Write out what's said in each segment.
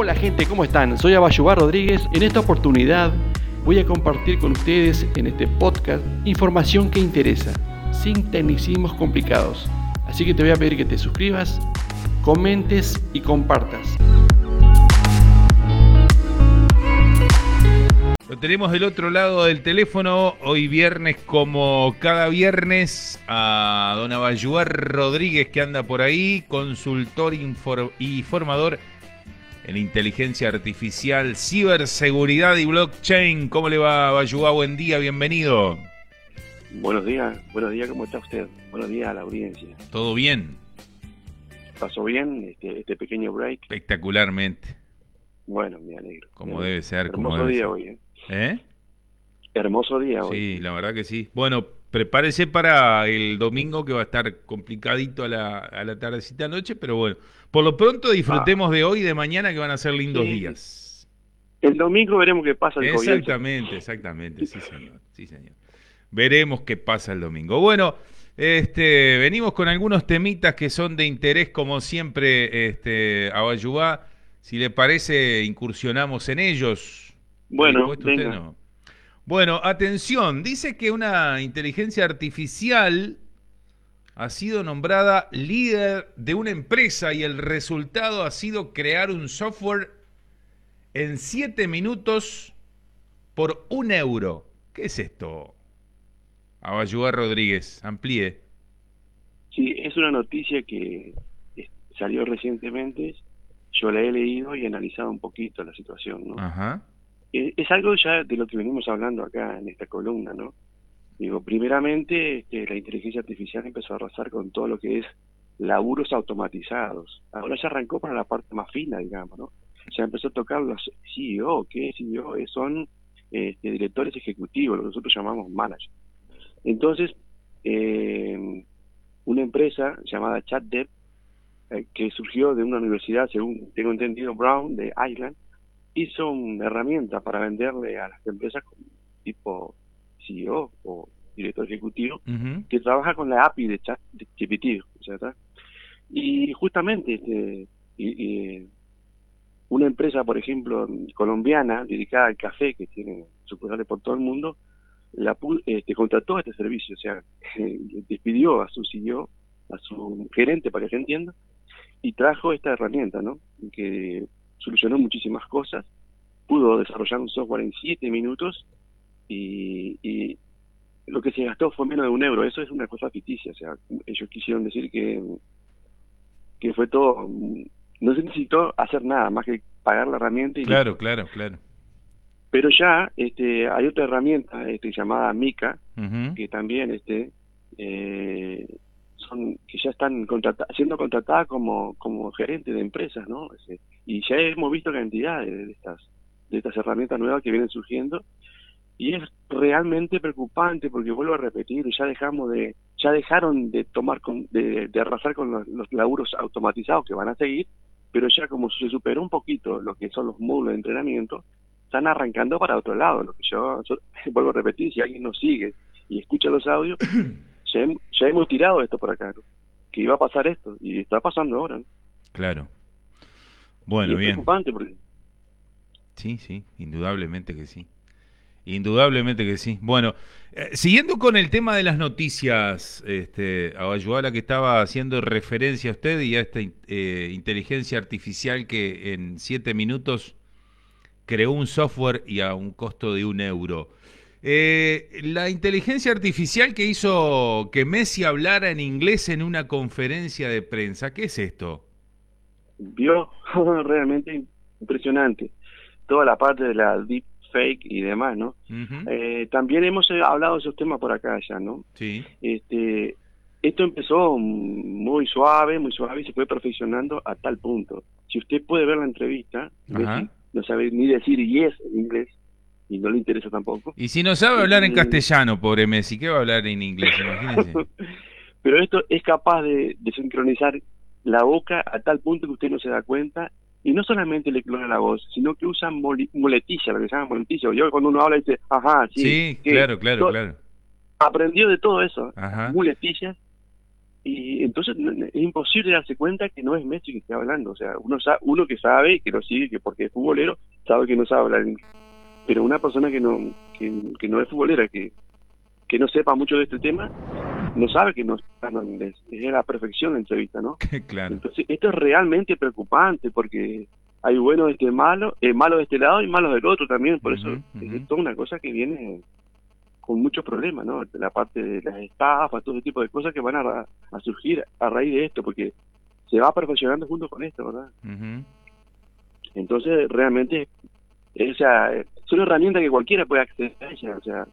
Hola gente, ¿cómo están? Soy Abayubar Rodríguez. En esta oportunidad voy a compartir con ustedes en este podcast información que interesa, sin tecnicismos complicados. Así que te voy a pedir que te suscribas, comentes y compartas. Lo tenemos del otro lado del teléfono, hoy viernes como cada viernes, a don Abayuar Rodríguez que anda por ahí, consultor y formador en inteligencia artificial, ciberseguridad y blockchain. ¿Cómo le va Abayuar? Buen día, bienvenido. Buenos días, buenos días, ¿cómo está usted? Buenos días a la audiencia. ¿Todo bien? ¿Pasó bien este, este pequeño break? Espectacularmente. Bueno, me alegro. Como debe ser. Hermoso día hoy, ¿eh? ¿Eh? Hermoso día hoy. Sí, la verdad que sí. Bueno, prepárese para el domingo que va a estar complicadito a la, a la tardecita noche, pero bueno, por lo pronto disfrutemos de hoy y de mañana que van a ser lindos días. El domingo veremos qué pasa. El exactamente, exactamente, sí señor, sí señor. Veremos qué pasa el domingo. Bueno, este, venimos con algunos temitas que son de interés, como siempre, este, a Bayubá. Si le parece, incursionamos en ellos. Bueno, Bueno, atención, dice que una inteligencia artificial ha sido nombrada líder de una empresa y el resultado ha sido crear un software en siete minutos por un euro. ¿Qué es esto? Abayuá Rodríguez, amplíe. Sí, es una noticia que salió recientemente. Yo la he leído y analizado un poquito la situación, ¿no? Ajá. Eh, es algo ya de lo que venimos hablando acá en esta columna, ¿no? Digo, primeramente este, la inteligencia artificial empezó a arrasar con todo lo que es laburos automatizados. Ahora se arrancó para la parte más fina, digamos, ¿no? Se empezó a tocar los CEO, que CEO son este, directores ejecutivos, lo que nosotros llamamos managers. Entonces, eh, una empresa llamada ChatDev, eh, que surgió de una universidad, según tengo entendido, Brown, de Ireland, hizo una herramienta para venderle a las empresas tipo CEO o director ejecutivo que trabaja con la API de ChatGPT, Y justamente este, una empresa, por ejemplo, colombiana dedicada al café, que tiene sucursales por todo el mundo, la este, contrató este servicio, o sea, despidió a su CEO, a su gerente, para que se entienda, y trajo esta herramienta, ¿no? Que solucionó muchísimas cosas, pudo desarrollar un software en siete minutos y, lo que se gastó fue menos de un euro. Eso es una cosa ficticia, o sea, ellos quisieron decir que, que fue todo, no se necesitó hacer nada más que pagar la herramienta. Y claro, claro, claro. Pero ya este, hay otra herramienta este, llamada Mica, que también este, eh, que ya están siendo contratadas como, como gerente de empresas, ¿no? Y ya hemos visto cantidad de estas, de estas herramientas nuevas que vienen surgiendo y es realmente preocupante porque vuelvo a repetir, ya dejamos de, ya dejaron de tomar con, de, arrasar con los, los, laburos automatizados que van a seguir, pero ya como se superó un poquito lo que son los módulos de entrenamiento, están arrancando para otro lado. Lo que yo, vuelvo a repetir, si alguien nos sigue y escucha los audios, ya, hemos tirado esto por acá, que iba a pasar esto, y está pasando ahora. Claro. Bueno, es bien. preocupante porque... Sí, sí, indudablemente que sí. Indudablemente que sí. Bueno, eh, siguiendo con el tema de las noticias, este, a que estaba haciendo referencia a usted y a esta eh, inteligencia artificial que en siete minutos creó un software y a un costo de un euro. Eh, la inteligencia artificial que hizo que Messi hablara en inglés en una conferencia de prensa, ¿qué es esto? Vio realmente impresionante toda la parte de la deep fake y demás, ¿no? Eh, también hemos eh, hablado de esos temas por acá ya, ¿no? Sí. Este, esto empezó muy suave, muy suave y se fue perfeccionando a tal punto. Si usted puede ver la entrevista, no sabe ni decir yes en inglés, y no le interesa tampoco. Y si no sabe hablar en castellano, pobre Messi, ¿qué va a hablar en inglés? Pero esto es capaz de, sincronizar la boca a tal punto que usted no se da cuenta y no solamente le clona la voz, sino que usa muletilla, lo que se llama muletilla. Yo cuando uno habla dice, ajá, sí. Sí, claro, claro, claro. Aprendió de todo eso, muletillas, y entonces es imposible darse cuenta que no es Messi que está hablando. O sea, uno, sabe, uno que sabe, que lo sigue, que porque es futbolero, sabe que no sabe hablar inglés. Pero una persona que no, que, no es futbolera, que, que no sepa mucho de este tema, no sabe que no está en inglés. Es la perfección la entrevista, ¿no? claro. Entonces, esto es realmente preocupante porque hay buenos de este malo, eh, malos de este lado y malos del otro también. Por eso es toda una cosa que viene con muchos problemas, ¿no? La parte de las estafas, todo ese tipo de cosas que van a, surgir a raíz de esto, porque se va perfeccionando junto con esto, ¿verdad? Entonces, realmente, o sea, son herramientas que cualquiera puede acceder a ella, o sea,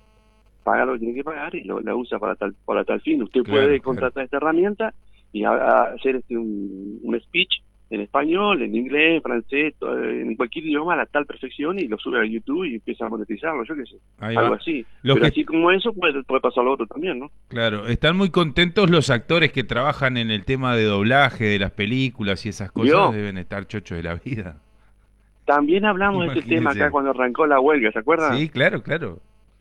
paga lo que tiene que pagar y lo, la usa para tal para tal fin. Usted puede contratar esta herramienta y hacer este un, un speech en español, en inglés, en francés, en cualquier idioma a la tal perfección y lo sube a YouTube y empieza a monetizarlo, yo qué sé. algo así. Pero así como eso puede, puede pasar lo otro también, ¿no? Claro, están muy contentos los actores que trabajan en el tema de doblaje de las películas y esas cosas, deben estar chochos de la vida. También hablamos de este tema acá cuando arrancó la huelga, ¿se acuerdan? Sí, claro, claro.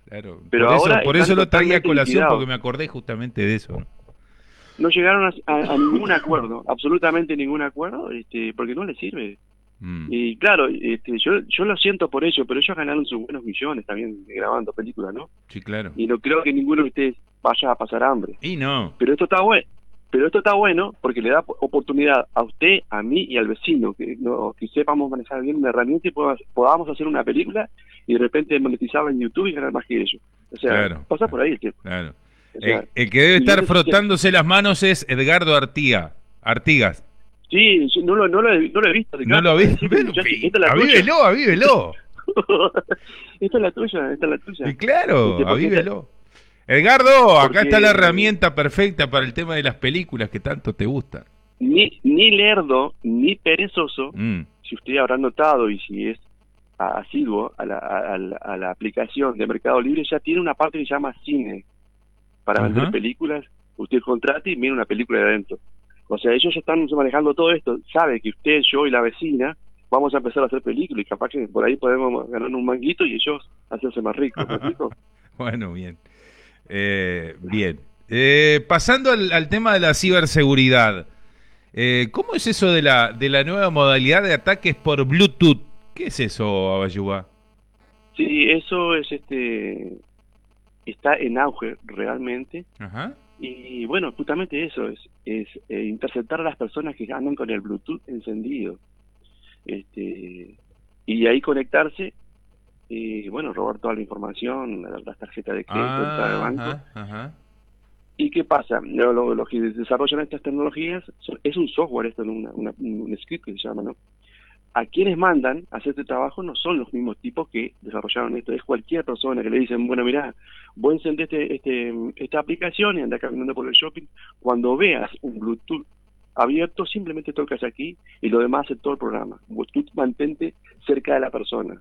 Claro. Pero por ahora eso, por eso lo traía a colación, porque me acordé justamente de eso no llegaron a, ningún acuerdo, absolutamente ningún acuerdo, este, porque no les sirve. Mm. Y claro, este, yo, yo lo siento por ello, pero ellos ganaron sus buenos millones también grabando películas, ¿no? Sí, claro. Y no creo que ninguno de ustedes vaya a pasar hambre. Y no. Pero esto está bueno. Pero esto está bueno porque le da oportunidad a usted, a mí y al vecino que, no, que sepamos manejar bien una herramienta y podamos hacer una película y de repente monetizarla en YouTube y ganar más que ellos. O sea, pasa por ahí el tiempo. Claro el, que debe estar frotándose las manos es Edgardo Artiga, Artigas. Sí, no lo, no lo, he, no lo he visto. No lo he visto. avívelo, avívelo. esta es la tuya, esta es la tuya. Y claro, avívelo. Edgardo, acá está la herramienta perfecta para el tema de las películas que tanto te gustan. Ni, ni lerdo, ni perezoso, mm. si usted habrá notado y si es asiduo a la, a la aplicación de Mercado Libre, ya tiene una parte que se llama cine para vender películas, usted contrate y mira una película de adentro. O sea, ellos ya están manejando todo esto, sabe que usted, yo y la vecina vamos a empezar a hacer películas y capaz que por ahí podemos ganar un manguito y ellos hacerse más ricos. bueno, bien. Eh, bien. Eh, pasando al, tema de la ciberseguridad, eh, ¿cómo es eso de la, de la nueva modalidad de ataques por Bluetooth? ¿Qué es eso, Abayuba? Sí, eso es este está en auge realmente. Y bueno, justamente eso es, es eh, interceptar a las personas que andan con el Bluetooth encendido. Este, y ahí conectarse y bueno, robar toda la información, las tarjetas de crédito, de banco. ¿Y qué pasa? Los, que desarrollan estas tecnologías es un software, esto, una, un script que se llama, ¿no? a quienes mandan a hacer este trabajo no son los mismos tipos que desarrollaron esto, es cualquier persona que le dicen, bueno, mira, voy a encender este, este, esta aplicación y anda caminando por el shopping, cuando veas un Bluetooth abierto, simplemente tocas aquí y lo demás es todo el programa. Bluetooth mantente cerca de la persona.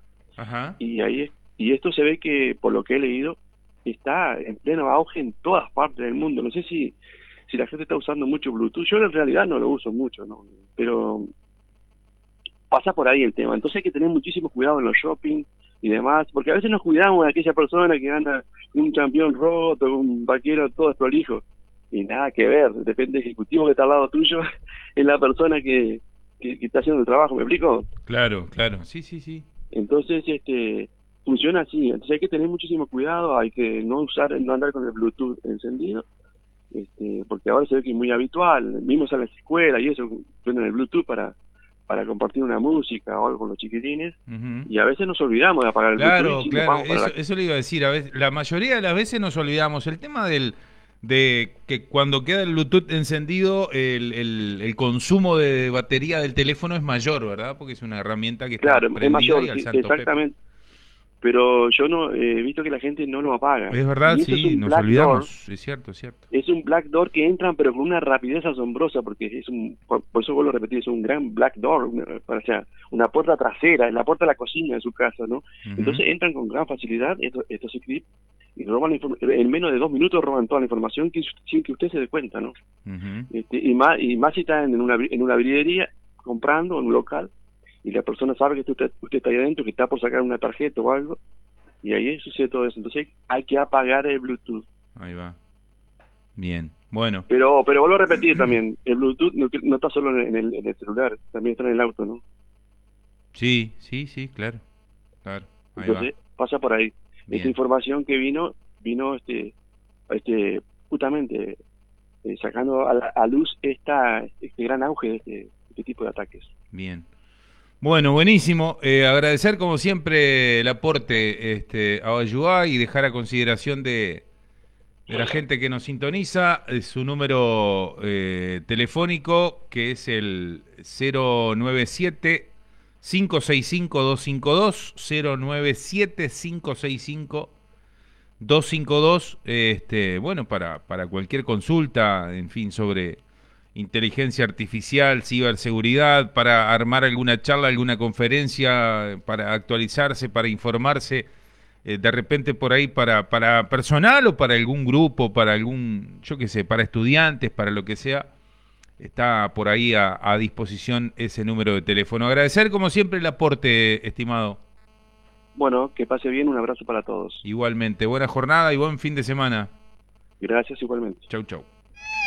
Y ahí y esto se ve que, por lo que he leído, está en pleno auge en todas partes del mundo. No sé si, si la gente está usando mucho Bluetooth. Yo en realidad no lo uso mucho, ¿no? Pero pasa por ahí el tema. Entonces hay que tener muchísimo cuidado en los shopping y demás, porque a veces nos cuidamos de aquella persona que anda un campeón roto, un vaquero todo desprolijo, y nada que ver, depende del ejecutivo que está al lado tuyo, es la persona que, que, está haciendo el trabajo, ¿me explico? Claro, claro, sí, sí, sí. Entonces, este funciona así, entonces hay que tener muchísimo cuidado, hay que no usar, no andar con el Bluetooth encendido, este, porque ahora se ve que es muy habitual, vimos a las escuelas y eso, ponen el Bluetooth para para compartir una música o algo con los chiquitines y a veces nos olvidamos de apagar el claro, Claro, eso, eso, le iba a decir, a veces, la mayoría de las veces nos olvidamos. El tema del de que cuando queda el Bluetooth encendido el, el, consumo de batería del teléfono es mayor, ¿verdad? Porque es una herramienta que claro, está es mayor, exactamente pero yo no he visto que la gente no lo apaga. Es verdad, sí, nos olvidamos, es cierto, es cierto. Es un black door que entran pero con una rapidez asombrosa, porque es un, por, eso vuelvo a repetir, es un gran black door, o sea, una puerta trasera, la puerta de la cocina de su casa, ¿no? Entonces entran con gran facilidad estos, estos y roban en menos de dos minutos roban toda la información sin que usted se dé cuenta, ¿no? este, y más y más si está en una en una bridería comprando en un local y la persona sabe que usted, usted está ahí adentro, que está por sacar una tarjeta o algo, y ahí sucede todo eso. Entonces hay que apagar el Bluetooth. Ahí va. Bien. Bueno. Pero, pero vuelvo a repetir también, el Bluetooth no, no está solo en el, en el, celular, también está en el auto, ¿no? Sí, sí, sí, claro. claro. Entonces, pasa por ahí. Esta información que vino, vino este, este justamente eh, sacando a, luz esta, este gran auge de este, este tipo de ataques. Bien. Bueno, buenísimo. Eh, agradecer como siempre el aporte este, a Bayuá y dejar a consideración de, de la gente que nos sintoniza eh, su número eh, telefónico que es el 097 565 252 097 565 252 este bueno para para cualquier consulta en fin sobre inteligencia artificial, ciberseguridad, para armar alguna charla, alguna conferencia, para actualizarse, para informarse, eh, de repente por ahí para, para personal o para algún grupo, para algún, yo qué sé, para estudiantes, para lo que sea, está por ahí a, a disposición ese número de teléfono. Agradecer como siempre el aporte, estimado. Bueno, que pase bien, un abrazo para todos. Igualmente, buena jornada y buen fin de semana. Gracias igualmente. Chau, chau.